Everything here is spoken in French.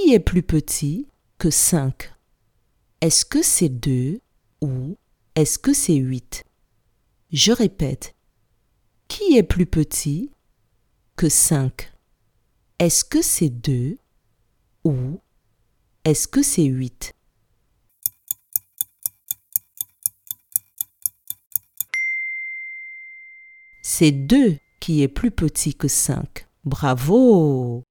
Qui est plus petit que 5 Est-ce que c'est 2 ou est-ce que c'est 8 Je répète. Qui est plus petit que 5 Est-ce que c'est 2 ou est-ce que c'est 8 C'est 2 qui est plus petit que 5. Bravo!